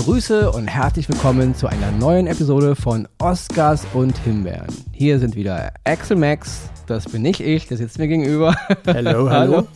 Grüße und herzlich willkommen zu einer neuen Episode von Oscars und Himbeeren. Hier sind wieder Axel Max, das bin nicht ich, der sitzt mir gegenüber. Hallo, hallo.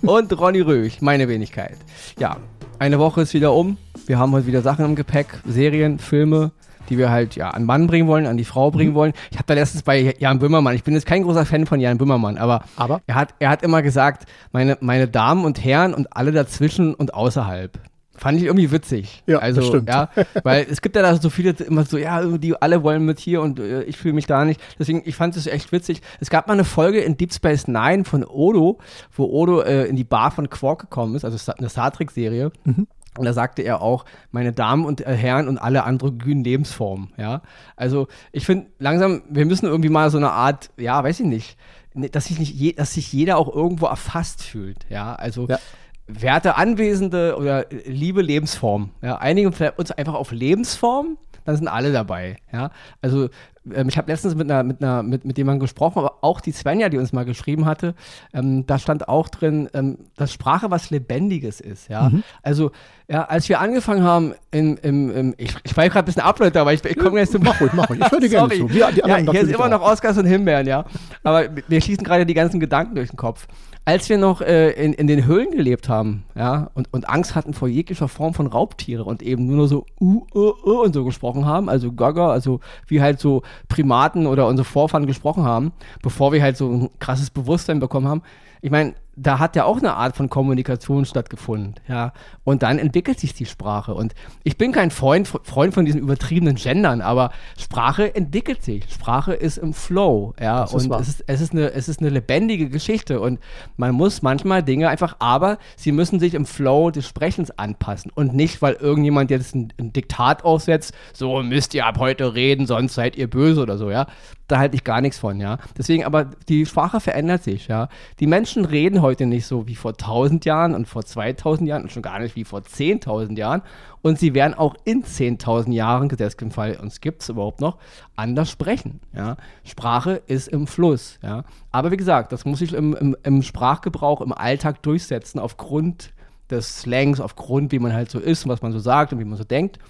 und Ronny Röch, meine Wenigkeit. Ja, eine Woche ist wieder um. Wir haben heute wieder Sachen im Gepäck, Serien, Filme, die wir halt ja an Mann bringen wollen, an die Frau bringen mhm. wollen. Ich habe da letztens bei Jan Böhmermann, ich bin jetzt kein großer Fan von Jan Böhmermann, aber, aber? Er, hat, er hat immer gesagt, meine, meine Damen und Herren und alle dazwischen und außerhalb. Fand ich irgendwie witzig. Ja, also, das stimmt. Ja, weil es gibt ja da so viele immer so, ja, die alle wollen mit hier und äh, ich fühle mich da nicht. Deswegen, ich fand es echt witzig. Es gab mal eine Folge in Deep Space Nine von Odo, wo Odo äh, in die Bar von Quark gekommen ist, also eine Star Trek-Serie. Mhm. Und da sagte er auch, meine Damen und äh, Herren und alle androgynen Lebensformen, ja. Also ich finde langsam, wir müssen irgendwie mal so eine Art, ja, weiß ich nicht, ne, dass sich nicht, je, dass sich jeder auch irgendwo erfasst fühlt, ja. Also ja werte Anwesende oder liebe Lebensform. Ja, einigen uns einfach auf Lebensform, dann sind alle dabei. Ja, also ähm, ich habe letztens mit einer, mit einer, mit, mit jemandem gesprochen, aber auch die Svenja, die uns mal geschrieben hatte, ähm, da stand auch drin, ähm, dass Sprache was Lebendiges ist. Ja, mhm. also ja, als wir angefangen haben, in, im, im, ich, ich war gerade ein bisschen ableiter, aber ich, ich komme jetzt zum. Mach ruhig, mach ruhig. Ich höre dir gerne zu. Wir, ja, hier ist immer noch Oscars und Himbeeren, ja. Aber wir schließen gerade die ganzen Gedanken durch den Kopf als wir noch äh, in, in den Höhlen gelebt haben, ja, und, und Angst hatten vor jeglicher Form von Raubtiere und eben nur so uh, uh, uh und so gesprochen haben, also Gaga, also wie halt so Primaten oder unsere Vorfahren gesprochen haben, bevor wir halt so ein krasses Bewusstsein bekommen haben. Ich meine, da hat ja auch eine Art von Kommunikation stattgefunden, ja. Und dann entwickelt sich die Sprache. Und ich bin kein Freund, Freund von diesen übertriebenen Gendern, aber Sprache entwickelt sich. Sprache ist im Flow, ja. Das und es ist, es, ist eine, es ist eine lebendige Geschichte. Und man muss manchmal Dinge einfach, aber sie müssen sich im Flow des Sprechens anpassen. Und nicht, weil irgendjemand jetzt ein, ein Diktat aufsetzt, so müsst ihr ab heute reden, sonst seid ihr böse oder so, ja da halte ich gar nichts von, ja. Deswegen, aber die Sprache verändert sich, ja. Die Menschen reden heute nicht so wie vor 1000 Jahren und vor 2000 Jahren und schon gar nicht wie vor 10.000 Jahren. Und sie werden auch in 10.000 Jahren, im Fall, uns gibt es überhaupt noch, anders sprechen, ja. Sprache ist im Fluss, ja. Aber wie gesagt, das muss sich im, im, im Sprachgebrauch, im Alltag durchsetzen, aufgrund des Slangs, aufgrund, wie man halt so ist und was man so sagt und wie man so denkt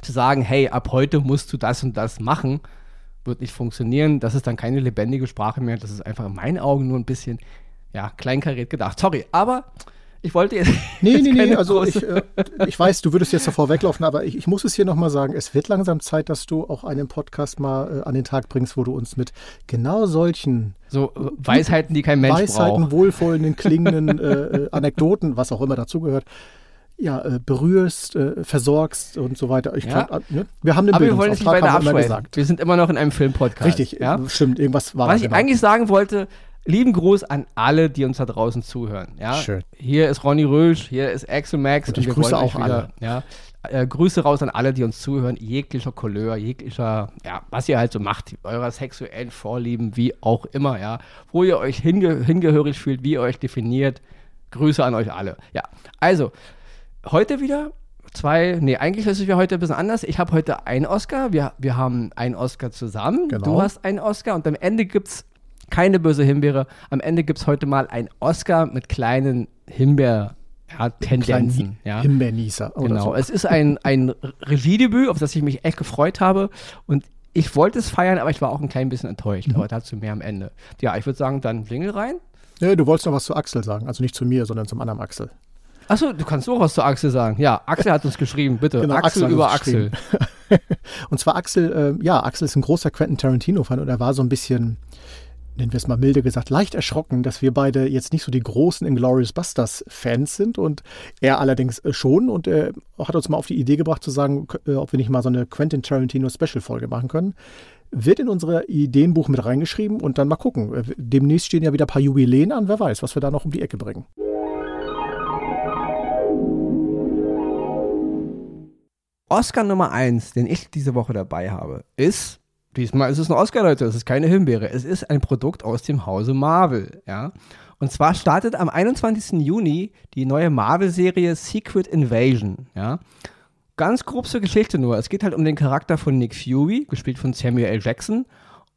zu sagen, hey, ab heute musst du das und das machen, wird nicht funktionieren. Das ist dann keine lebendige Sprache mehr. Das ist einfach in meinen Augen nur ein bisschen, ja, kleinkariert gedacht. Sorry, aber ich wollte jetzt. Nee, jetzt nee, nee, also ich, äh, ich weiß, du würdest jetzt davor weglaufen, aber ich, ich muss es hier nochmal sagen, es wird langsam Zeit, dass du auch einen Podcast mal äh, an den Tag bringst, wo du uns mit genau solchen so äh, Weisheiten, die kein Mensch Weisheiten, braucht. wohlwollenden, klingenden äh, äh, Anekdoten, was auch immer dazugehört, ja, äh, berührst, äh, versorgst und so weiter. Ich ja. Kann, äh, ne? Wir haben den Aber wir wollen es nicht weiter abschweifen. Wir sind immer noch in einem Filmpodcast. Richtig, ja? stimmt. Irgendwas war Was ich genau. eigentlich sagen wollte, lieben Gruß an alle, die uns da draußen zuhören. Ja? Schön. Hier ist Ronny Rösch, hier ist Axel Max. Und ich und grüße auch wieder, alle. Ja, äh, Grüße raus an alle, die uns zuhören, jeglicher Couleur, jeglicher, ja, was ihr halt so macht, eurer sexuellen Vorlieben, wie auch immer, ja, wo ihr euch hinge hingehörig fühlt, wie ihr euch definiert. Grüße an euch alle. Ja, also, heute wieder zwei, nee, eigentlich ist es ja heute ein bisschen anders. Ich habe heute einen Oscar, wir, wir haben einen Oscar zusammen, genau. du hast einen Oscar und am Ende gibt es keine böse Himbeere. Am Ende gibt es heute mal einen Oscar mit kleinen Himbeer- ja, Tendenzen. Ja. Himbeernießer. Genau. So. Es ist ein, ein Regiedebüt, auf das ich mich echt gefreut habe. Und ich wollte es feiern, aber ich war auch ein klein bisschen enttäuscht. Mhm. Aber dazu mehr am Ende. Ja, ich würde sagen, dann Klingel rein. Ja, du wolltest noch was zu Axel sagen. Also nicht zu mir, sondern zum anderen Axel. Achso, du kannst auch was zu Axel sagen. Ja, Axel hat uns geschrieben, bitte. Genau, Axel, Axel über Axel. und zwar Axel, äh, ja, Axel ist ein großer Quentin Tarantino-Fan und er war so ein bisschen, nennen wir es mal milde gesagt, leicht erschrocken, dass wir beide jetzt nicht so die großen Inglourious Busters-Fans sind und er allerdings äh, schon und er hat uns mal auf die Idee gebracht zu sagen, äh, ob wir nicht mal so eine Quentin Tarantino-Special-Folge machen können wird in unser Ideenbuch mit reingeschrieben und dann mal gucken. Äh, demnächst stehen ja wieder ein paar Jubiläen an, wer weiß, was wir da noch um die Ecke bringen. Oscar Nummer 1, den ich diese Woche dabei habe, ist, diesmal ist es ein Oscar, Leute, es ist keine Himbeere, es ist ein Produkt aus dem Hause Marvel, ja. Und zwar startet am 21. Juni die neue Marvel-Serie Secret Invasion, ja. Ganz grob zur Geschichte nur. Es geht halt um den Charakter von Nick Fury, gespielt von Samuel L. Jackson.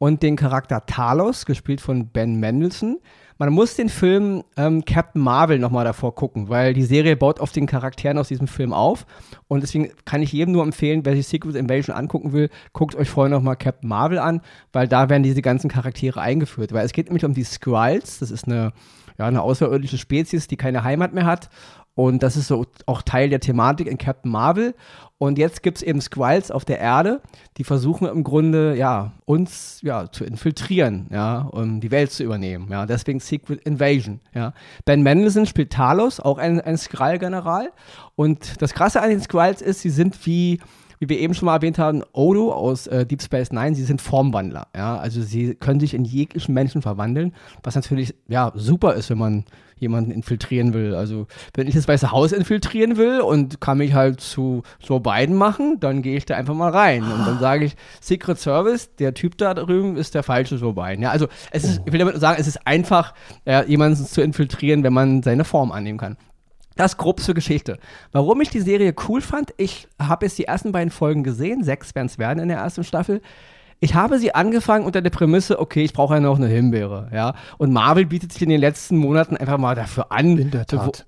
Und den Charakter Talos, gespielt von Ben Mendelssohn. Man muss den Film ähm, Captain Marvel nochmal davor gucken, weil die Serie baut auf den Charakteren aus diesem Film auf. Und deswegen kann ich jedem nur empfehlen, wer sich Secret Invasion angucken will, guckt euch vorher nochmal Captain Marvel an, weil da werden diese ganzen Charaktere eingeführt. Weil es geht nämlich um die Skrulls, das ist eine, ja, eine außerirdische Spezies, die keine Heimat mehr hat. Und das ist so auch Teil der Thematik in Captain Marvel. Und jetzt gibt es eben Squalls auf der Erde, die versuchen im Grunde, ja, uns ja, zu infiltrieren, ja, um die Welt zu übernehmen. Ja, deswegen Secret Invasion. Ja. Ben Mendelsohn spielt Talos, auch ein, ein Skrull-General. Und das Krasse an den Squalls ist, sie sind wie wie wir eben schon mal erwähnt haben, Odo aus äh, Deep Space Nine, sie sind Formwandler. Ja? Also sie können sich in jeglichen Menschen verwandeln, was natürlich ja, super ist, wenn man jemanden infiltrieren will. Also wenn ich das Weiße Haus infiltrieren will und kann mich halt zu Joe Biden machen, dann gehe ich da einfach mal rein. Und dann sage ich, Secret Service, der Typ da drüben ist der falsche Joe Biden. Ja, also es ist, ich will damit sagen, es ist einfach, äh, jemanden zu infiltrieren, wenn man seine Form annehmen kann. Das grob zur Geschichte. Warum ich die Serie cool fand, ich habe jetzt die ersten beiden Folgen gesehen, sechs werden es werden in der ersten Staffel. Ich habe sie angefangen unter der Prämisse, okay, ich brauche ja noch eine Himbeere, ja. Und Marvel bietet sich in den letzten Monaten einfach mal dafür an,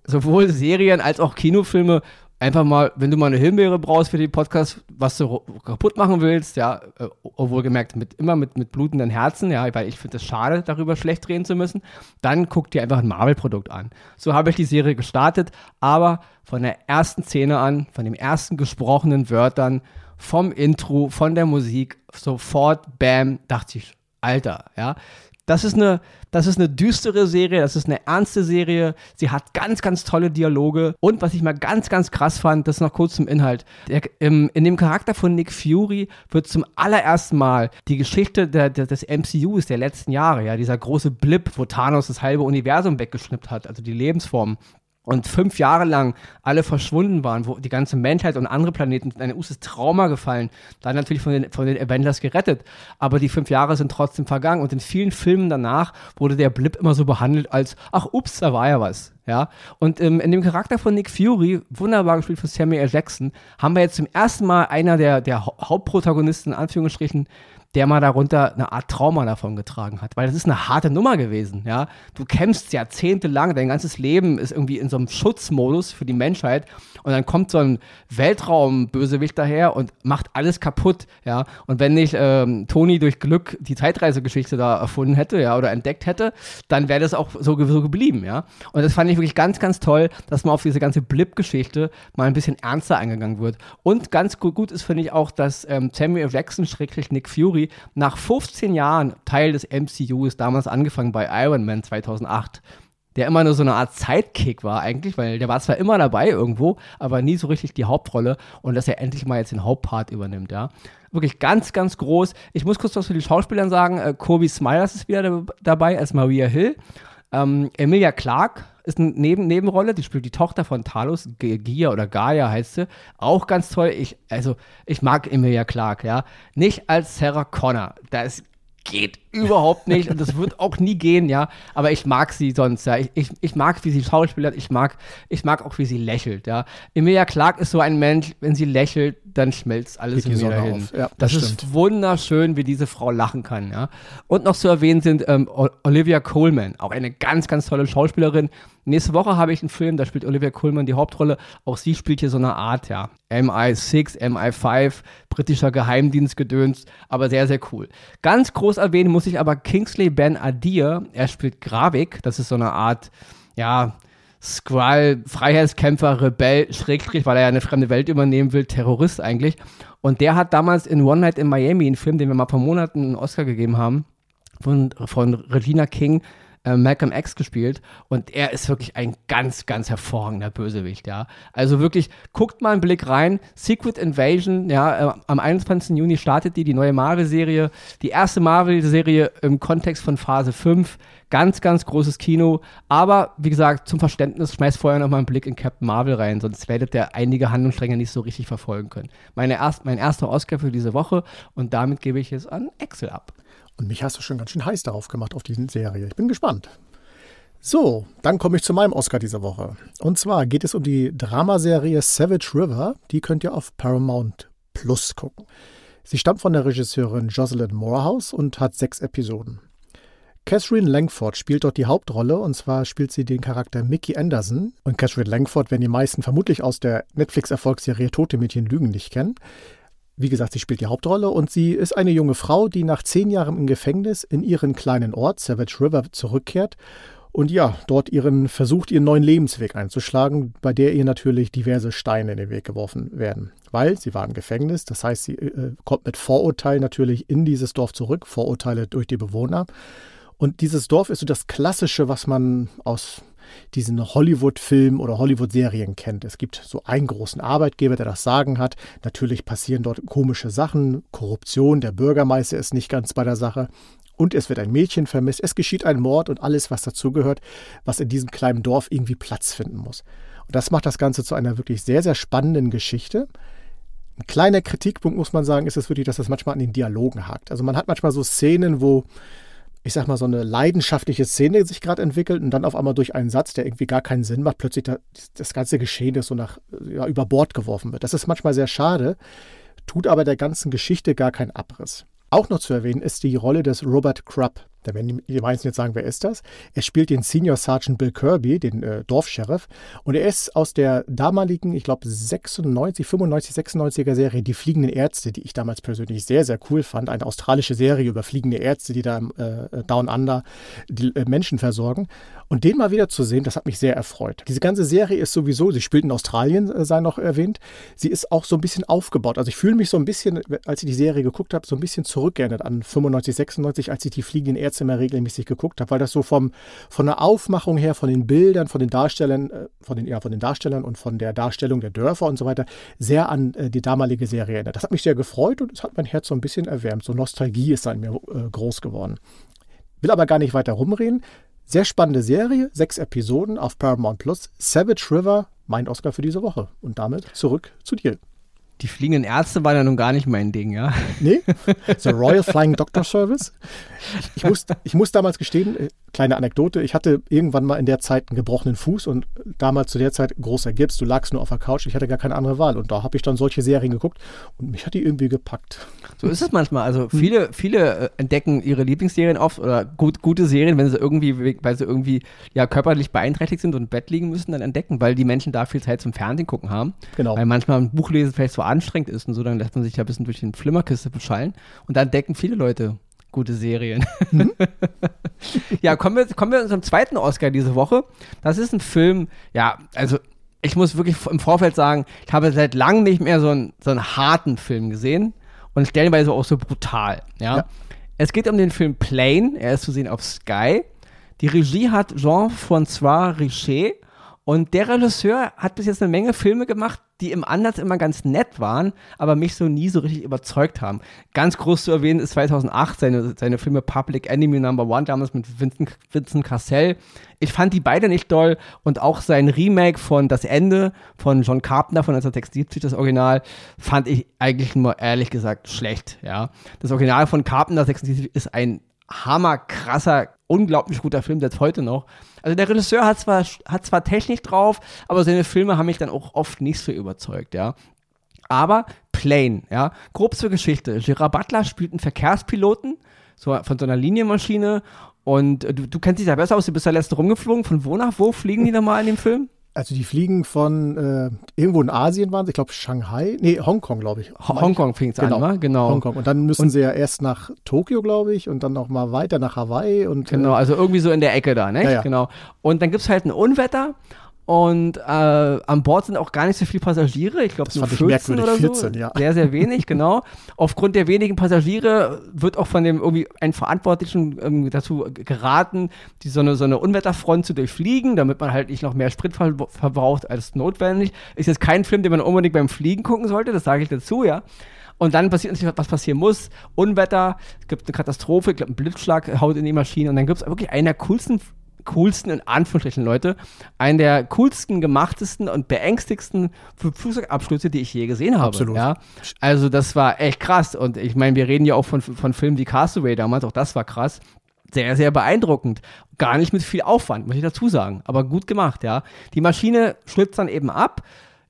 sowohl Serien als auch Kinofilme einfach mal, wenn du mal eine Himbeere brauchst für den Podcast, was du kaputt machen willst, ja, äh, obwohl gemerkt, mit, immer mit, mit blutenden Herzen, ja, weil ich finde es schade, darüber schlecht reden zu müssen, dann guck dir einfach ein Marvel-Produkt an. So habe ich die Serie gestartet, aber von der ersten Szene an, von den ersten gesprochenen Wörtern, vom Intro, von der Musik, sofort, bam, dachte ich, Alter, ja, das ist eine, das ist eine düstere Serie, das ist eine ernste Serie. Sie hat ganz, ganz tolle Dialoge. Und was ich mal ganz, ganz krass fand, das noch kurz zum Inhalt. Der, im, in dem Charakter von Nick Fury wird zum allerersten Mal die Geschichte der, der, des MCUs der letzten Jahre, ja, dieser große Blip, wo Thanos das halbe Universum weggeschnippt hat, also die Lebensform und fünf Jahre lang alle verschwunden waren, wo die ganze Menschheit und andere Planeten in ein uses Trauma gefallen, dann natürlich von den, von den Avengers gerettet. Aber die fünf Jahre sind trotzdem vergangen und in vielen Filmen danach wurde der Blip immer so behandelt als, ach ups, da war ja was. Ja, und ähm, in dem Charakter von Nick Fury, wunderbar gespielt von Samuel L. Jackson, haben wir jetzt zum ersten Mal einer der, der Hauptprotagonisten, in Anführungsstrichen, der mal darunter eine Art Trauma davon getragen hat. Weil das ist eine harte Nummer gewesen, ja. Du kämpfst jahrzehntelang, dein ganzes Leben ist irgendwie in so einem Schutzmodus für die Menschheit und dann kommt so ein Weltraumbösewicht daher und macht alles kaputt, ja. Und wenn nicht ähm, Tony durch Glück die Zeitreisegeschichte da erfunden hätte, ja, oder entdeckt hätte, dann wäre das auch so, so geblieben, ja. Und das fand ich wirklich ganz, ganz toll, dass man auf diese ganze Blip-Geschichte mal ein bisschen ernster eingegangen wird. Und ganz gut, gut ist, finde ich auch, dass ähm, Samuel Jackson, schrecklich Nick Fury, nach 15 Jahren Teil des MCUs, damals angefangen bei Iron Man 2008, der immer nur so eine Art Sidekick war eigentlich, weil der war zwar immer dabei irgendwo, aber nie so richtig die Hauptrolle und dass er endlich mal jetzt den Hauptpart übernimmt, ja. Wirklich ganz, ganz groß. Ich muss kurz was für die Schauspieler sagen. Äh, Kobe Smilers ist wieder dabei als Maria Hill. Ähm, Emilia Clark ist eine Neben Nebenrolle, die spielt die Tochter von Talos, Gia oder Gaia heißt sie. Auch ganz toll. Ich, also, ich mag Emilia Clark, ja. Nicht als Sarah Connor. Da ist geht überhaupt nicht und das wird auch nie gehen, ja. Aber ich mag sie sonst, ja. Ich, ich, ich mag, wie sie schauspielert, ich mag, ich mag auch, wie sie lächelt, ja. Emilia Clark ist so ein Mensch, wenn sie lächelt, dann schmelzt alles in mir dahin. Ja, das, das ist wunderschön, wie diese Frau lachen kann, ja. Und noch zu erwähnen sind ähm, Olivia Coleman, auch eine ganz, ganz tolle Schauspielerin. Nächste Woche habe ich einen Film, da spielt Olivia Coleman die Hauptrolle. Auch sie spielt hier so eine Art, ja, MI6, MI5, britischer Geheimdienstgedöns, aber sehr, sehr cool. Ganz groß erwähnen muss ich aber Kingsley Ben Adir. Er spielt Gravik, das ist so eine Art, ja, Skrull, Freiheitskämpfer, Rebell, Schrägstrich, weil er ja eine fremde Welt übernehmen will, Terrorist eigentlich. Und der hat damals in One Night in Miami, einen Film, den wir mal vor Monaten einen Oscar gegeben haben, von, von Regina King, äh, Malcolm X gespielt und er ist wirklich ein ganz, ganz hervorragender Bösewicht, ja. Also wirklich, guckt mal einen Blick rein. Secret Invasion, ja, äh, am 21. Juni startet die, die neue Marvel-Serie. Die erste Marvel-Serie im Kontext von Phase 5. Ganz, ganz großes Kino. Aber wie gesagt, zum Verständnis, schmeißt vorher noch mal einen Blick in Captain Marvel rein, sonst werdet ihr einige Handlungsstränge nicht so richtig verfolgen können. Meine erst, mein erster Oscar für diese Woche und damit gebe ich es an Excel ab. Und mich hast du schon ganz schön heiß darauf gemacht, auf diese Serie. Ich bin gespannt. So, dann komme ich zu meinem Oscar dieser Woche. Und zwar geht es um die Dramaserie Savage River. Die könnt ihr auf Paramount Plus gucken. Sie stammt von der Regisseurin Jocelyn Morehouse und hat sechs Episoden. Catherine Langford spielt dort die Hauptrolle und zwar spielt sie den Charakter Mickey Anderson. Und Catherine Langford werden die meisten vermutlich aus der Netflix-Erfolgsserie Tote Mädchen Lügen nicht kennen. Wie gesagt, sie spielt die Hauptrolle und sie ist eine junge Frau, die nach zehn Jahren im Gefängnis in ihren kleinen Ort Savage River zurückkehrt und ja, dort ihren versucht, ihren neuen Lebensweg einzuschlagen, bei der ihr natürlich diverse Steine in den Weg geworfen werden. Weil sie war im Gefängnis, das heißt, sie äh, kommt mit Vorurteilen natürlich in dieses Dorf zurück, Vorurteile durch die Bewohner. Und dieses Dorf ist so das Klassische, was man aus diesen Hollywood-Filmen oder Hollywood-Serien kennt. Es gibt so einen großen Arbeitgeber, der das Sagen hat. Natürlich passieren dort komische Sachen, Korruption, der Bürgermeister ist nicht ganz bei der Sache. Und es wird ein Mädchen vermisst, es geschieht ein Mord und alles, was dazugehört, was in diesem kleinen Dorf irgendwie Platz finden muss. Und das macht das Ganze zu einer wirklich sehr, sehr spannenden Geschichte. Ein kleiner Kritikpunkt, muss man sagen, ist es wirklich, dass das manchmal an den Dialogen hakt. Also man hat manchmal so Szenen, wo ich sag mal, so eine leidenschaftliche Szene sich gerade entwickelt und dann auf einmal durch einen Satz, der irgendwie gar keinen Sinn macht, plötzlich da, das ganze Geschehen ist so nach, ja, über Bord geworfen wird. Das ist manchmal sehr schade, tut aber der ganzen Geschichte gar keinen Abriss. Auch noch zu erwähnen ist die Rolle des Robert Krupp. Da werden die meisten jetzt sagen, wer ist das? Er spielt den Senior Sergeant Bill Kirby, den äh, Dorfsheriff. Und er ist aus der damaligen, ich glaube, 96, 95, 96er Serie Die Fliegenden Ärzte, die ich damals persönlich sehr, sehr cool fand. Eine australische Serie über fliegende Ärzte, die da äh, Down Under die äh, Menschen versorgen. Und den mal wieder zu sehen, das hat mich sehr erfreut. Diese ganze Serie ist sowieso, sie spielt in Australien, äh, sei noch erwähnt, sie ist auch so ein bisschen aufgebaut. Also ich fühle mich so ein bisschen, als ich die Serie geguckt habe, so ein bisschen zurückgeändert an 95, 96, als ich die fliegenden Ärzte immer regelmäßig geguckt habe, weil das so vom, von der Aufmachung her, von den Bildern, von den Darstellern, äh, von den, ja, von den Darstellern und von der Darstellung der Dörfer und so weiter, sehr an äh, die damalige Serie erinnert. Das hat mich sehr gefreut und es hat mein Herz so ein bisschen erwärmt. So Nostalgie ist an mir äh, groß geworden. Will aber gar nicht weiter rumreden. Sehr spannende Serie, sechs Episoden auf Paramount Plus. Savage River, mein Oscar für diese Woche. Und damit zurück zu dir. Die fliegenden Ärzte waren ja nun gar nicht mein Ding, ja. Nee, The Royal Flying Doctor Service. Ich muss, ich muss damals gestehen, äh, kleine Anekdote, ich hatte irgendwann mal in der Zeit einen gebrochenen Fuß und damals zu der Zeit großer Gips, du lagst nur auf der Couch, ich hatte gar keine andere Wahl und da habe ich dann solche Serien geguckt und mich hat die irgendwie gepackt. So ist es manchmal, also viele, viele äh, entdecken ihre Lieblingsserien oft oder gut, gute Serien, wenn sie irgendwie, weil sie irgendwie ja körperlich beeinträchtigt sind und im Bett liegen müssen, dann entdecken, weil die Menschen da viel Zeit zum Fernsehen gucken haben. Genau. Weil manchmal ein Buch lesen vielleicht so anstrengend ist und so, dann lässt man sich ja ein bisschen durch den Flimmerkiste beschallen und dann entdecken viele Leute gute Serien. Mhm. ja, kommen wir, kommen wir unserem zweiten Oscar diese Woche. Das ist ein Film, ja, also ich muss wirklich im Vorfeld sagen, ich habe seit langem nicht mehr so einen, so einen harten Film gesehen und stellenweise auch so brutal. Ja? ja. Es geht um den Film Plane, er ist zu sehen auf Sky. Die Regie hat Jean-François Richer und der Regisseur hat bis jetzt eine Menge Filme gemacht, die im Ansatz immer ganz nett waren, aber mich so nie so richtig überzeugt haben. Ganz groß zu erwähnen ist 2008 seine, seine Filme Public Enemy Number One, damals mit Vincent, Vincent Cassell. Ich fand die beide nicht doll und auch sein Remake von Das Ende von John Carpenter von 1976, das Original, fand ich eigentlich nur ehrlich gesagt schlecht. Ja. Das Original von Carpenter 76 ist ein hammerkrasser, unglaublich guter Film, selbst heute noch. Also der Regisseur hat zwar, hat zwar Technik drauf, aber seine Filme haben mich dann auch oft nicht so überzeugt, ja. Aber Plane, ja. Grob zur Geschichte. Gerard Butler spielt einen Verkehrspiloten so, von so einer Linienmaschine und du, du kennst dich da besser aus, du bist da letzte rumgeflogen. Von wo nach wo fliegen die nochmal in dem Film? Also die fliegen von äh, irgendwo in Asien waren sie, ich glaube Shanghai, nee, Hongkong, glaube ich. Hongkong fing es genau. an, ne? genau. Hongkong. Und dann müssen und, sie ja erst nach Tokio, glaube ich, und dann noch mal weiter nach Hawaii. Und, genau, äh, also irgendwie so in der Ecke da, ne? Ja, ja. Genau. Und dann gibt es halt ein Unwetter und äh, an Bord sind auch gar nicht so viele Passagiere. Ich glaube, nur 14 oder 14, so. Ja. Sehr, sehr wenig, genau. Aufgrund der wenigen Passagiere wird auch von dem irgendwie einen Verantwortlichen ähm, dazu geraten, die so eine, so eine Unwetterfront zu durchfliegen, damit man halt nicht noch mehr Sprit ver verbraucht als notwendig. Ist jetzt kein Film, den man unbedingt beim Fliegen gucken sollte, das sage ich dazu, ja. Und dann passiert natürlich, was passieren muss. Unwetter, es gibt eine Katastrophe, ich glaube, ein Blitzschlag haut in die Maschine und dann gibt es wirklich einen der coolsten coolsten, in Anführungsstrichen, Leute, einen der coolsten, gemachtesten und beängstigsten Flugzeugabstürze, die ich je gesehen habe. Absolut. Ja? Also das war echt krass. Und ich meine, wir reden ja auch von, von Filmen wie Castaway damals, auch das war krass. Sehr, sehr beeindruckend. Gar nicht mit viel Aufwand, muss ich dazu sagen. Aber gut gemacht, ja. Die Maschine schlüpft dann eben ab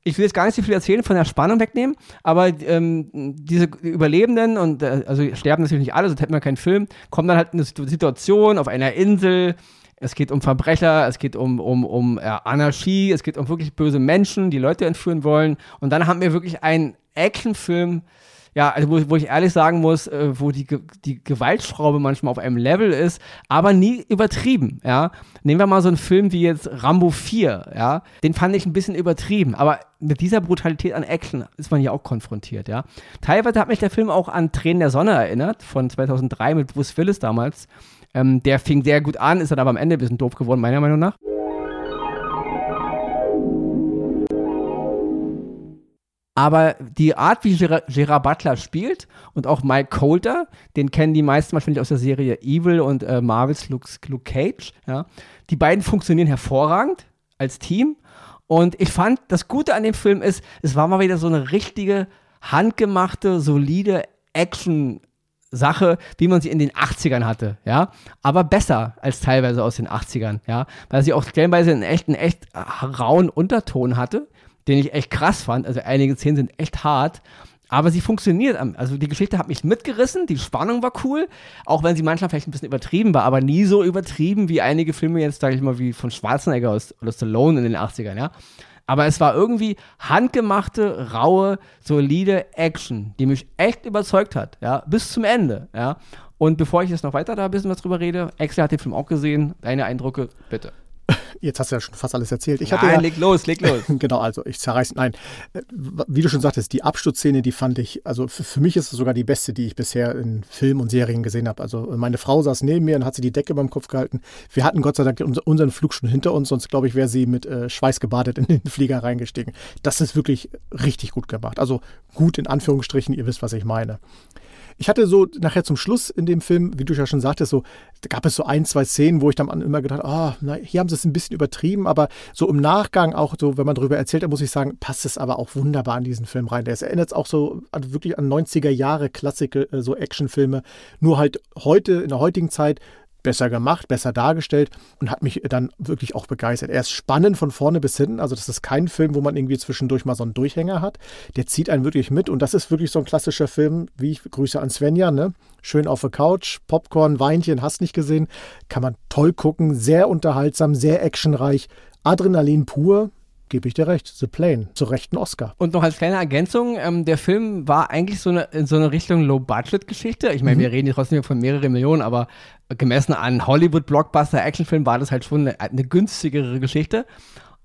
ich will jetzt gar nicht so viel erzählen, von der Spannung wegnehmen, aber ähm, diese Überlebenden und äh, also sterben natürlich nicht alle, sonst hätten wir keinen Film, kommen dann halt in eine Situation auf einer Insel, es geht um Verbrecher, es geht um, um, um äh, Anarchie, es geht um wirklich böse Menschen, die Leute entführen wollen. Und dann haben wir wirklich einen Actionfilm, ja, also wo, wo ich ehrlich sagen muss, äh, wo die, die Gewaltschraube manchmal auf einem Level ist, aber nie übertrieben, ja. Nehmen wir mal so einen Film wie jetzt Rambo 4, ja. Den fand ich ein bisschen übertrieben, aber mit dieser Brutalität an Action ist man hier auch konfrontiert, ja. Teilweise hat mich der Film auch an Tränen der Sonne erinnert, von 2003 mit Bruce Willis damals. Ähm, der fing sehr gut an, ist dann aber am Ende ein bisschen doof geworden, meiner Meinung nach. Aber die Art, wie Gerard, Butler spielt und auch Mike Coulter, den kennen die meisten wahrscheinlich aus der Serie Evil und äh, Marvels Luke, Luke Cage, ja, die beiden funktionieren hervorragend als Team. Und ich fand, das Gute an dem Film ist, es war mal wieder so eine richtige, handgemachte, solide Action- Sache, wie man sie in den 80ern hatte, ja, aber besser als teilweise aus den 80ern, ja, weil sie auch stellenweise einen echt, einen echt rauen Unterton hatte, den ich echt krass fand. Also einige Szenen sind echt hart. Aber sie funktioniert. Also die Geschichte hat mich mitgerissen, die Spannung war cool, auch wenn sie manchmal vielleicht ein bisschen übertrieben war, aber nie so übertrieben wie einige Filme jetzt, sage ich mal, wie von Schwarzenegger oder Stallone in den 80ern, ja. Aber es war irgendwie handgemachte, raue, solide Action, die mich echt überzeugt hat, ja, bis zum Ende, ja. Und bevor ich jetzt noch weiter da ein bisschen was drüber rede, Axel hat den Film auch gesehen. Deine Eindrücke, bitte. Jetzt hast du ja schon fast alles erzählt. Ich hatte nein, ja, leg los, leg los. genau, also ich zerreiß, nein. Wie du schon sagtest, die Absturzszene, die fand ich, also für, für mich ist es sogar die beste, die ich bisher in Filmen und Serien gesehen habe. Also meine Frau saß neben mir und hat sie die Decke beim Kopf gehalten. Wir hatten Gott sei Dank unseren Flug schon hinter uns, sonst glaube ich, wäre sie mit äh, Schweiß gebadet in den Flieger reingestiegen. Das ist wirklich richtig gut gemacht. Also gut in Anführungsstrichen, ihr wisst, was ich meine. Ich hatte so nachher zum Schluss in dem Film, wie du ja schon sagtest, so, da gab es so ein, zwei Szenen, wo ich dann immer gedacht habe, oh, hier haben sie es ein bisschen übertrieben, aber so im Nachgang auch so, wenn man darüber erzählt, dann muss ich sagen, passt es aber auch wunderbar an diesen Film rein. Der erinnert auch so an, wirklich an 90er Jahre Klassik, äh, so Actionfilme, nur halt heute, in der heutigen Zeit, besser gemacht, besser dargestellt und hat mich dann wirklich auch begeistert. Er ist spannend von vorne bis hinten, also das ist kein Film, wo man irgendwie zwischendurch mal so einen Durchhänger hat. Der zieht einen wirklich mit und das ist wirklich so ein klassischer Film, wie ich Grüße an Svenja, ne? Schön auf der Couch, Popcorn, Weinchen, hast nicht gesehen, kann man toll gucken, sehr unterhaltsam, sehr actionreich, Adrenalin pur, gebe ich dir recht. The Plane, zu rechten Oscar. Und noch als kleine Ergänzung, ähm, der Film war eigentlich so eine, in so eine Richtung Low-Budget-Geschichte. Ich meine, mhm. wir reden hier trotzdem von mehreren Millionen, aber gemessen an Hollywood-Blockbuster-Actionfilm war das halt schon eine, eine günstigere Geschichte.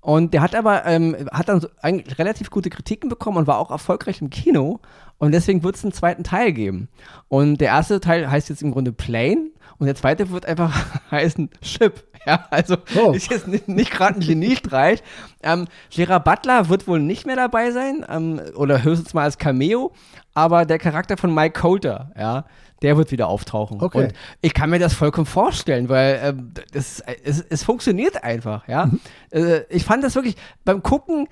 Und der hat aber ähm, hat dann so eigentlich relativ gute Kritiken bekommen und war auch erfolgreich im Kino. Und deswegen wird es einen zweiten Teil geben. Und der erste Teil heißt jetzt im Grunde Plane und der zweite wird einfach heißen Ship. Ja, also oh. ist jetzt nicht, nicht gerade ein Geniestreich. Ähm, Gerard Butler wird wohl nicht mehr dabei sein ähm, oder höchstens mal als Cameo, aber der Charakter von Mike Coulter, ja, der wird wieder auftauchen. Okay. Und ich kann mir das vollkommen vorstellen, weil ähm, das, es, es funktioniert einfach, ja. Mhm. Äh, ich fand das wirklich beim Gucken,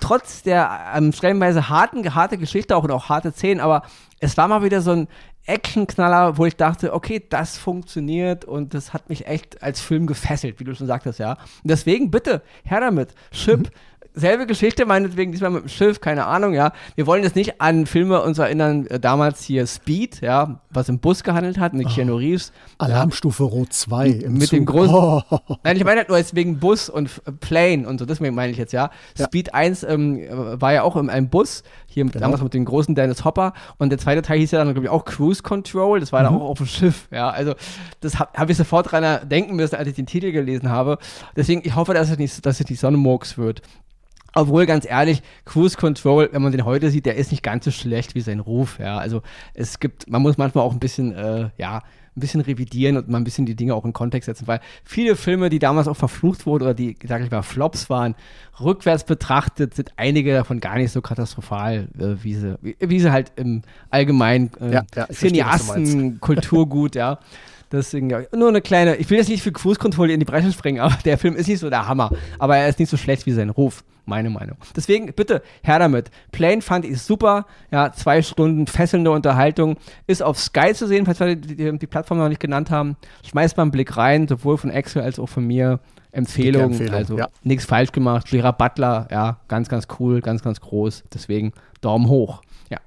trotz der ähm, stellenweise harten, harte Geschichte auch und auch harte Szenen, aber es war mal wieder so ein Actionknaller, wo ich dachte, okay, das funktioniert und das hat mich echt als Film gefesselt, wie du schon sagtest, ja. Deswegen bitte, her damit, Chip, mhm selbe Geschichte, meinetwegen diesmal mit dem Schiff, keine Ahnung, ja. Wir wollen jetzt nicht an Filme uns erinnern, äh, damals hier Speed, ja, was im Bus gehandelt hat, mit oh. Keanu Reeves. Alarmstufe Rot 2 im Mit Zug. dem großen. Oh. Nein, ich meine halt nur jetzt wegen Bus und Plane und so, deswegen meine ich jetzt, ja. ja. Speed 1 ähm, war ja auch in einem Bus, hier genau. damals mit dem großen Dennis Hopper und der zweite Teil hieß ja dann, glaube ich, auch Cruise Control, das war mhm. dann auch auf dem Schiff, ja. Also, das habe hab ich sofort dran denken müssen, als ich den Titel gelesen habe. Deswegen, ich hoffe, dass es nicht, dass es nicht Sonnenmurks wird. Obwohl, ganz ehrlich, Cruise Control, wenn man den heute sieht, der ist nicht ganz so schlecht wie sein Ruf. Ja, also es gibt, man muss manchmal auch ein bisschen, äh, ja, ein bisschen revidieren und mal ein bisschen die Dinge auch in Kontext setzen, weil viele Filme, die damals auch verflucht wurden oder die, sag ich mal, Flops waren, rückwärts betrachtet sind einige davon gar nicht so katastrophal, äh, wie, sie, wie, wie, sie halt im allgemeinen äh, ja, ja, Cineasten, Kulturgut, ja. Deswegen, ja, nur eine kleine, ich will jetzt nicht für Fußkontrolle in die Bresche springen, aber der Film ist nicht so der Hammer. Aber er ist nicht so schlecht wie sein Ruf. Meine Meinung. Deswegen, bitte, her damit. Plane fand ich super. Ja, zwei Stunden fesselnde Unterhaltung. Ist auf Sky zu sehen, falls wir die, die, die Plattform noch nicht genannt haben. Schmeißt mal einen Blick rein, sowohl von Excel als auch von mir. Empfehlung, Empfehlung, also ja. nichts falsch gemacht. Gerard Butler, ja, ganz, ganz cool, ganz, ganz groß. Deswegen Daumen hoch. Ja.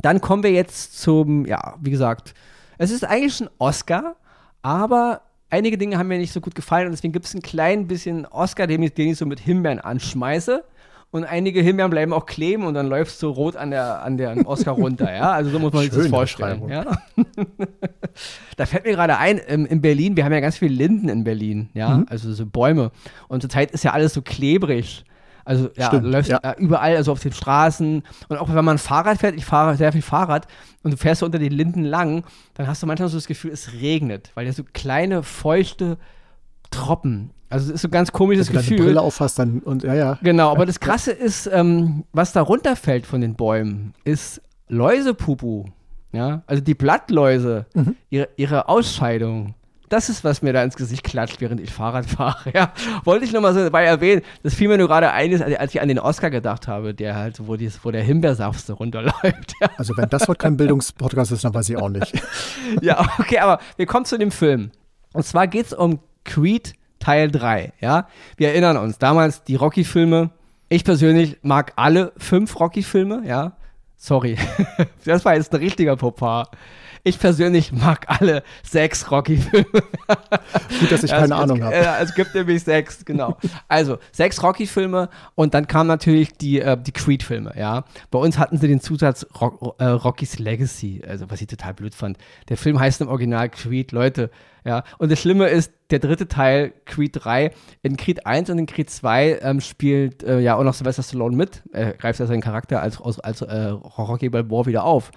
Dann kommen wir jetzt zum, ja, wie gesagt, es ist eigentlich ein Oscar, aber einige Dinge haben mir nicht so gut gefallen und deswegen gibt es ein klein bisschen Oscar, den ich, den ich so mit Himbeeren anschmeiße. Und einige Himbeeren bleiben auch kleben und dann läuft es so rot an der, an der Oscar runter, ja. Also so muss man sich das vorstellen. Ja? da fällt mir gerade ein, in Berlin, wir haben ja ganz viele Linden in Berlin, ja, Mhm. also so Bäume. Und zurzeit ist ja alles so klebrig. Also ja, Stimmt, läufst ja. äh, überall, also auf den Straßen und auch wenn man Fahrrad fährt, ich fahre sehr viel Fahrrad und du fährst so unter den Linden lang, dann hast du manchmal so das Gefühl, es regnet, weil ja so kleine, feuchte Tropfen, also es ist so ein ganz komisches Wenn du Gefühl. Brille aufhast dann und ja, ja. Genau, aber das Krasse ist, ähm, was da runterfällt von den Bäumen, ist Läusepupu. Ja, also die Blattläuse, Mhm. ihre, ihre Ausscheidung. Das ist, was mir da ins Gesicht klatscht, während ich Fahrrad fahre. Ja, wollte ich nochmal so dabei erwähnen. Das fiel mir nur gerade ein, als ich an den Oscar gedacht habe, der halt, wo, dies, wo der Himbeersaft so runterläuft. Ja. Also wenn das heute kein Bildungspodcast ist, dann weiß ich auch nicht. ja, okay, aber wir kommen zu dem Film. Und zwar geht es um Creed Teil 3, ja. Wir erinnern uns, damals die Rocky-Filme. Ich persönlich mag alle fünf Rocky-Filme, ja. Sorry, das war jetzt ein richtiger Fauxpas. Ich persönlich mag alle sechs Rocky-Filme. Gut, dass ich Ja, keine es, Ahnung habe. äh, es gibt nämlich sechs, genau. Also sechs Rocky-Filme und dann kamen natürlich die, äh, die Creed-Filme, ja. Bei uns hatten sie den Zusatz Rock, äh, Rocky's Legacy, also was ich total blöd fand. Der Film heißt im Original Creed, Leute, ja. Und das Schlimme ist, der dritte Teil, Creed 3, in Creed 1 und in Creed 2 ähm, spielt äh, ja auch noch Sylvester Stallone mit, er greift ja seinen Charakter als, als, als äh, Rocky Balboa wieder auf.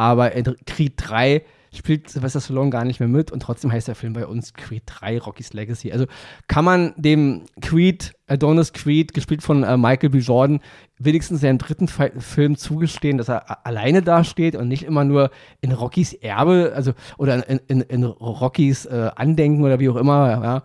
Aber in Creed 3 spielt Sylvester Stallone gar nicht mehr mit und trotzdem heißt der Film bei uns Creed 3 Rocky's Legacy. Also kann man dem Creed, Adonis Creed, gespielt von äh, Michael B. Jordan, wenigstens seinem dritten Fi Film zugestehen, dass er alleine dasteht und nicht immer nur in Rockys Erbe, also oder in, in, in Rockys äh, Andenken oder wie auch immer, ja.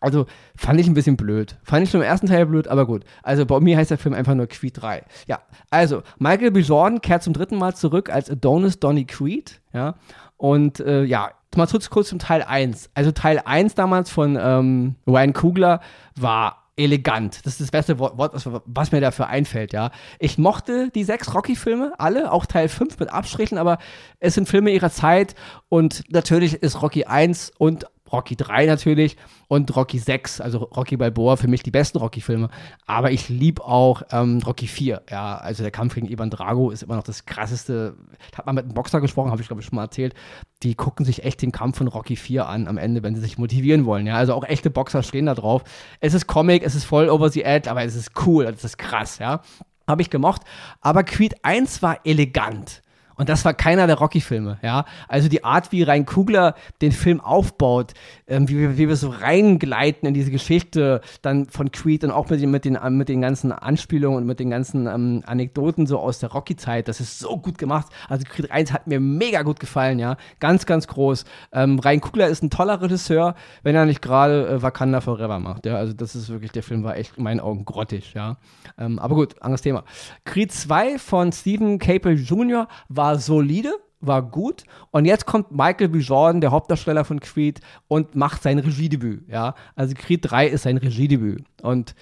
Also fand ich ein bisschen blöd. Fand ich schon im ersten Teil blöd, aber gut. Also bei mir heißt der Film einfach nur Creed 3. Ja, also Michael B. Jordan kehrt zum dritten Mal zurück als Adonis Donny Creed. Ja, und äh, ja, mal kurz, zum Teil 1. Also Teil 1 damals von ähm, Ryan Kugler war elegant. Das ist das beste Wort, Wort was, was mir dafür einfällt, ja. Ich mochte die sechs Rocky-Filme, alle, auch Teil 5 mit Abstrichen, aber es sind Filme ihrer Zeit und natürlich ist Rocky 1 und Rocky 3 natürlich und Rocky 6, also Rocky Balboa, für mich die besten Rocky-Filme. Aber ich liebe auch ähm, Rocky 4. Ja, also der Kampf gegen Ivan Drago ist immer noch das krasseste. Ich habe mal mit einem Boxer gesprochen, habe ich glaube ich schon mal erzählt. Die gucken sich echt den Kampf von Rocky 4 an am Ende, wenn sie sich motivieren wollen. Ja, also auch echte Boxer stehen da drauf. Es ist Comic, es ist voll over the edge, aber es ist cool, es ist krass, ja. Habe ich gemocht. Aber Creed 1 war elegant. Und das war keiner der Rocky-Filme, ja. Also die Art, wie Rein Kugler den Film aufbaut, ähm, wie, wir- wie wir so reingleiten in diese Geschichte dann von Creed und auch mit den, mit den, mit den ganzen Anspielungen und mit den ganzen ähm, Anekdoten so aus der Rocky-Zeit, das ist so gut gemacht. Also Creed 1 hat mir mega gut gefallen, ja. Ganz, ganz groß. Ähm, Rein Kugler ist ein toller Regisseur, wenn er nicht gerade äh, Wakanda Forever macht, ja. Also das ist wirklich, der Film war echt in meinen Augen grottig, ja. Ähm, aber gut, anderes Thema. Creed 2 von Stephen Caple Jr. war solide, war gut. Und jetzt kommt Michael B. Jordan, der Hauptdarsteller von Creed, und macht sein Regiedebüt. Ja, also Creed 3 ist sein Regiedebüt. Und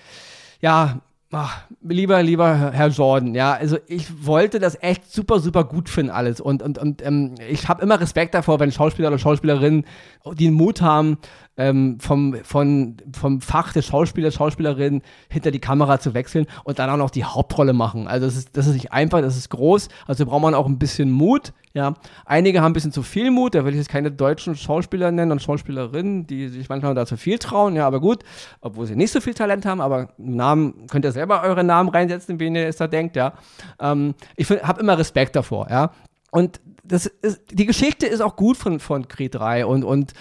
ja, ach, lieber, lieber Herr Jordan, ja, also ich wollte das echt super, super gut finden alles. Und, und, und ähm, ich habe immer Respekt davor, wenn Schauspieler oder Schauspielerinnen den Mut haben, ähm, vom, von, vom Fach des Schauspielers, Schauspielerin hinter die Kamera zu wechseln und dann auch noch die Hauptrolle machen. Also das ist, das ist nicht einfach, das ist groß. Also braucht man auch ein bisschen Mut. Ja, einige haben ein bisschen zu viel Mut. Da will ich jetzt keine deutschen Schauspieler nennen und Schauspielerinnen, die sich manchmal da zu viel trauen. Ja, aber gut, obwohl sie nicht so viel Talent haben. Aber Namen könnt ihr selber eure Namen reinsetzen, wen ihr es da denkt. Ja, ähm, ich habe immer Respekt davor. Ja, und das ist, die Geschichte ist auch gut von, von Creed 3 und, und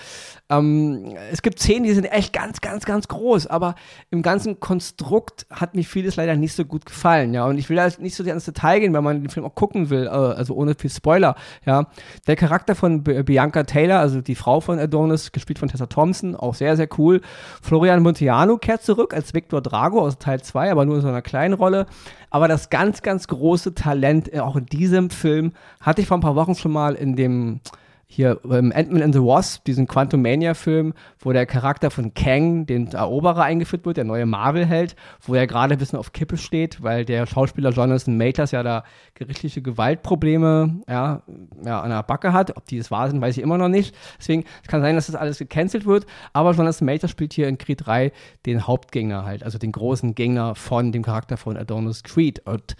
ähm, es gibt Szenen, die sind echt ganz, ganz, ganz groß, aber im ganzen Konstrukt hat mir vieles leider nicht so gut gefallen, ja. Und ich will da nicht so sehr ins Detail gehen, wenn man den Film auch gucken will, äh, also ohne viel Spoiler, ja. Der Charakter von Bianca Taylor, also die Frau von Adonis, gespielt von Tessa Thompson, auch sehr, sehr cool. Florian Monteano kehrt zurück als Victor Drago aus Teil 2, aber nur in so einer kleinen Rolle. Aber das ganz, ganz große Talent äh, auch in diesem Film hatte ich vor ein paar Wochen schon mal in dem hier ähm, Ant-Man and the Wasp, diesen Quantum Mania-Film, wo der Charakter von Kang, den Eroberer, eingeführt wird, der neue Marvel-Held, wo er gerade ein bisschen auf Kippe steht, weil der Schauspieler Jonathan Majors ja da gerichtliche Gewaltprobleme ja, ja, an der Backe hat. Ob die es wahr sind, weiß ich immer noch nicht. Deswegen es kann sein, dass das alles gecancelt wird. Aber Jonathan Majors spielt hier in Creed 3 den Hauptgänger halt, also den großen Gegner von dem Charakter von Adonis Creed. Und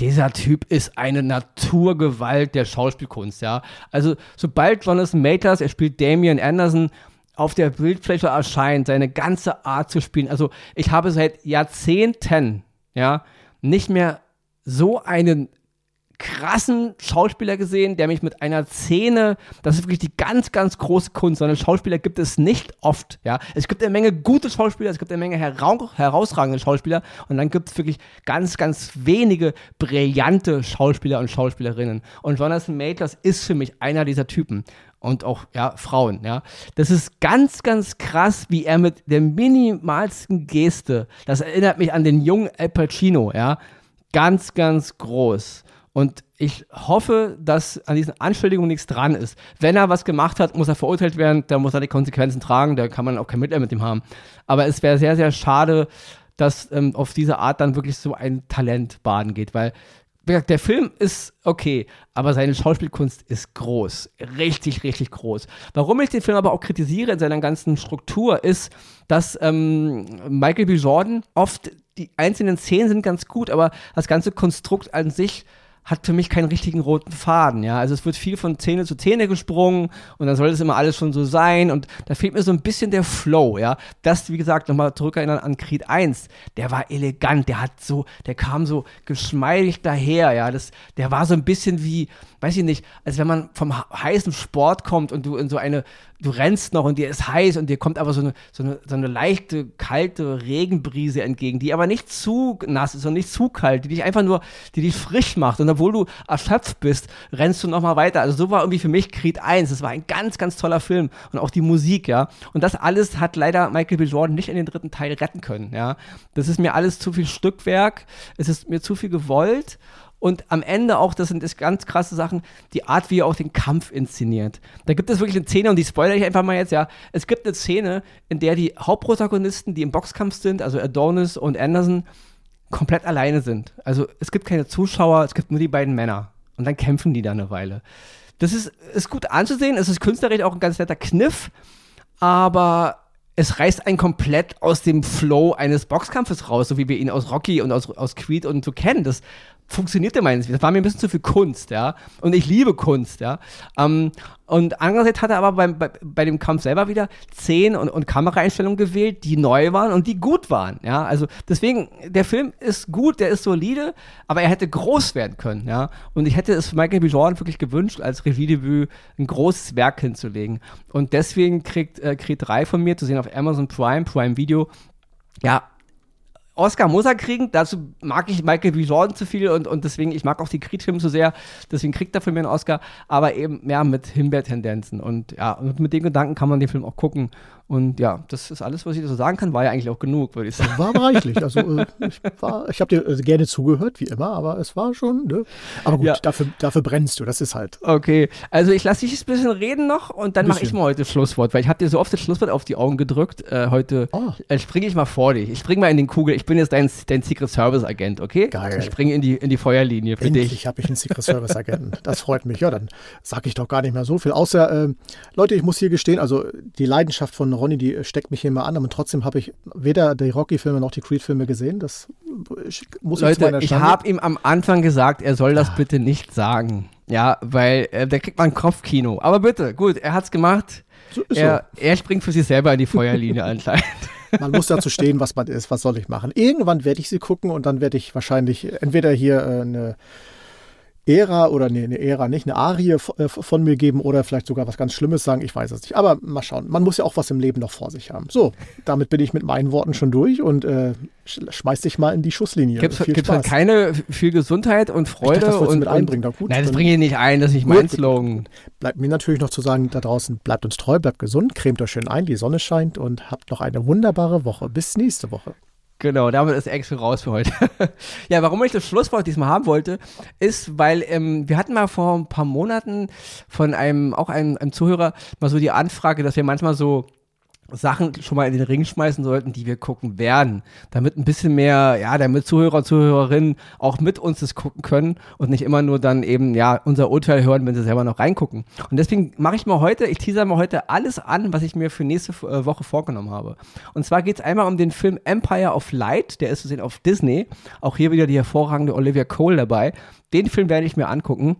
dieser Typ ist eine Naturgewalt der Schauspielkunst, ja. Also, sobald Jonathan Majors, er spielt Damian Anderson, auf der Bildfläche erscheint, seine ganze Art zu spielen. Also, ich habe seit Jahrzehnten, ja, nicht mehr so einen krassen Schauspieler gesehen, der mich mit einer Szene, das ist wirklich die ganz, ganz große Kunst, sondern Schauspieler gibt es nicht oft, ja. Es gibt eine Menge gute Schauspieler, es gibt eine Menge hera herausragende Schauspieler und dann gibt es wirklich ganz, ganz wenige brillante Schauspieler und Schauspielerinnen. Und Jonathan Majors ist für mich einer dieser Typen und auch ja, Frauen, ja. Das ist ganz, ganz krass, wie er mit der minimalsten Geste, das erinnert mich an den jungen Al Pacino, ja, ganz, ganz groß. Und ich hoffe, dass an diesen Anschuldigungen nichts dran ist. Wenn er was gemacht hat, muss er verurteilt werden, dann muss er die Konsequenzen tragen, da kann man auch kein Mitleid mit ihm haben. Aber es wäre sehr, sehr schade, dass ähm, auf diese Art dann wirklich so ein Talent baden geht, weil wie gesagt, der Film ist okay, aber seine Schauspielkunst ist groß. Richtig, richtig groß. Warum ich den Film aber auch kritisiere in seiner ganzen Struktur, ist, dass ähm, Michael B. Jordan oft die einzelnen Szenen sind ganz gut, aber das ganze Konstrukt an sich hat für mich keinen richtigen roten Faden, ja. Also es wird viel von Zähne zu Zähne gesprungen und dann soll das immer alles schon so sein und da fehlt mir so ein bisschen der Flow, ja. Das, wie gesagt, nochmal zurückerinnern an Creed 1, der war elegant, der hat so, der kam so geschmeidig daher, ja. Das, der war so ein bisschen wie, weiß ich nicht, als wenn man vom heißen Sport kommt und du in so eine du rennst noch und dir ist heiß und dir kommt aber so eine, so eine, so eine leichte, kalte Regenbrise entgegen, die aber nicht zu nass ist und nicht zu kalt, die dich einfach nur, die dich frisch macht. Und obwohl du erschöpft bist, rennst du nochmal weiter. Also so war irgendwie für mich Creed 1. Das war ein ganz, ganz toller Film. Und auch die Musik, ja. Und das alles hat leider Michael B. Jordan nicht in den dritten Teil retten können, ja. Das ist mir alles zu viel Stückwerk. Es ist mir zu viel gewollt. Und am Ende auch, das sind ganz krasse Sachen, die Art, wie er auch den Kampf inszeniert. Da gibt es wirklich eine Szene, und die spoilere ich einfach mal jetzt, ja. Es gibt eine Szene, in der die Hauptprotagonisten, die im Boxkampf sind, also Adonis und Anderson, komplett alleine sind. Also es gibt keine Zuschauer, es gibt nur die beiden Männer. Und dann kämpfen die da eine Weile. Das ist, ist gut anzusehen, es ist künstlerisch auch ein ganz netter Kniff, aber es reißt einen komplett aus dem Flow eines Boxkampfes raus, so wie wir ihn aus Rocky und aus, aus Creed und so kennen. Das funktionierte meines Das war mir ein bisschen zu viel Kunst, ja. Und ich liebe Kunst, ja. Ähm, und andererseits hat er aber beim, bei, bei dem Kampf selber wieder Szenen und, und Kameraeinstellungen gewählt, die neu waren und die gut waren, ja. Also deswegen, der Film ist gut, der ist solide, aber er hätte groß werden können, ja. Und ich hätte es Michael B. Jordan wirklich gewünscht, als Regiedebüt ein großes Werk hinzulegen. Und deswegen kriegt äh, Creed 3 von mir, zu sehen auf Amazon Prime, Prime Video, ja, Oscar muss er kriegen. Dazu mag ich Michael B. Jordan zu viel und, und deswegen, ich mag auch die Creed-Filme so sehr. Deswegen kriegt er für mich einen Oscar. Aber eben mehr mit Himbeer-Tendenzen. Und ja, mit dem Gedanken kann man den Film auch gucken. Und ja, das ist alles, was ich so sagen kann. War ja eigentlich auch genug, würde ich sagen. War reichlich. Also äh, ich, ich habe dir äh, gerne zugehört, wie immer, aber es war schon. Ne? Aber gut, ja. dafür, dafür brennst du. Das ist halt. Okay, also ich lasse dich ein bisschen reden noch und dann mache ich mal heute Schlusswort, weil ich habe dir so oft das Schlusswort auf die Augen gedrückt. Äh, heute oh. springe ich mal vor dich. Ich springe mal in den Kugel. Ich bin jetzt dein, dein Secret Service Agent, okay? Geil. Ich springe in die, in die Feuerlinie für Endlich dich. Ich habe ich einen Secret Service Agenten. Das freut mich. Ja, dann sage ich doch gar nicht mehr so viel. Außer, Leute, ich muss hier gestehen, also die Leidenschaft von Ronny, die steckt mich hier mal an, und trotzdem habe ich weder die Rocky-Filme noch die Creed-Filme gesehen. Das muss ich Leute, ich habe ihm am Anfang gesagt, er soll das bitte nicht sagen. Ja, weil äh, da kriegt man ein Kopfkino. Aber bitte, gut, er hat's gemacht. So er, so. er springt für sich selber in die Feuerlinie anscheinend. Man muss dazu stehen, was man ist. Was soll ich machen? Irgendwann werde ich sie gucken und dann werde ich wahrscheinlich entweder hier äh, eine Ära oder nee, eine Ära nicht, eine Arie äh, von mir geben oder vielleicht sogar was ganz Schlimmes sagen. Ich weiß es nicht. Aber mal schauen. Man muss ja auch was im Leben noch vor sich haben. So, damit bin ich mit meinen Worten schon durch und äh, schmeiß dich mal in die Schusslinie. Gibt es halt keine viel Gesundheit und Freude? Dachte, das und, mit einbringen. Und, gut, nein, das bringe ich nicht ein. Das ist nicht mein Slogan. Bleibt mir natürlich noch zu sagen, da draußen bleibt uns treu, bleibt gesund, cremt euch schön ein, die Sonne scheint und habt noch eine wunderbare Woche. Bis nächste Woche. Genau, damit ist Axel raus für heute. ja, warum ich das Schlusswort diesmal haben wollte, ist, weil ähm, wir hatten mal vor ein paar Monaten von einem, auch einem, einem Zuhörer, mal so die Anfrage, dass wir manchmal so Sachen schon mal in den Ring schmeißen sollten, die wir gucken werden, damit ein bisschen mehr, ja, damit Zuhörer und Zuhörerinnen auch mit uns das gucken können und nicht immer nur dann eben, ja, unser Urteil hören, wenn sie selber noch reingucken. Und deswegen mache ich mal heute, ich teaser mal heute alles an, was ich mir für nächste äh, Woche vorgenommen habe. Und zwar geht es einmal um den Film Empire of Light, der ist zu sehen auf Disney. Auch hier wieder die hervorragende Olivia Cole dabei. Den Film werde ich mir angucken.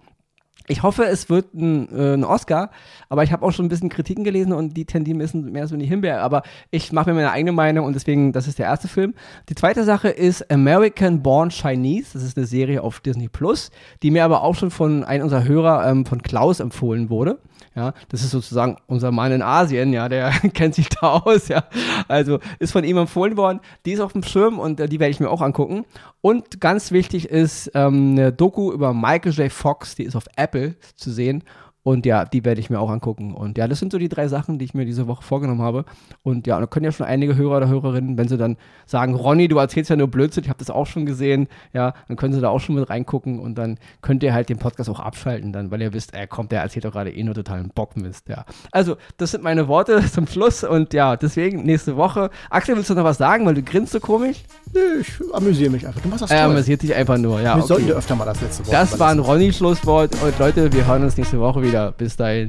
Ich hoffe, es wird ein, äh, ein Oscar, aber ich habe auch schon ein bisschen Kritiken gelesen und die tendieren ein bisschen mehr so in die Himbeere. Aber ich mache mir meine eigene Meinung und deswegen, das ist der erste Film. Die zweite Sache ist American Born Chinese. Das ist eine Serie auf Disney Plus, die mir aber auch schon von einem unserer Hörer, ähm, von Klaus, empfohlen wurde. Ja, das ist sozusagen unser Mann in Asien, ja, der kennt sich da aus, ja. Also ist von ihm empfohlen worden. Die ist auf dem Schirm und äh, die werde ich mir auch angucken. Und ganz wichtig ist ähm, eine Doku über Michael J. Fox, die ist auf Apple zu sehen. Und ja, die werde ich mir auch angucken. Und ja, das sind so die drei Sachen, die ich mir diese Woche vorgenommen habe. Und ja, da können ja schon einige Hörer oder Hörerinnen, wenn sie dann sagen, Ronny, du erzählst ja nur Blödsinn, ich habe das auch schon gesehen, ja, dann können sie da auch schon mit reingucken und dann könnt ihr halt den Podcast auch abschalten, dann, weil ihr wisst, er kommt, der erzählt doch gerade eh nur totalen Bockmist, ja. Also, das sind meine Worte zum Schluss und ja, deswegen nächste Woche. Axel, willst du noch was sagen, weil du grinst so komisch? Nö, ich amüsiere mich einfach. Du machst das toll. Er amüsiert dich einfach nur, ja. Wir okay. sollten öfter mal das letzte Wort. Das war ein Ronny-Schlusswort und Leute, wir hören uns nächste Woche wieder wieder. Bis dahin.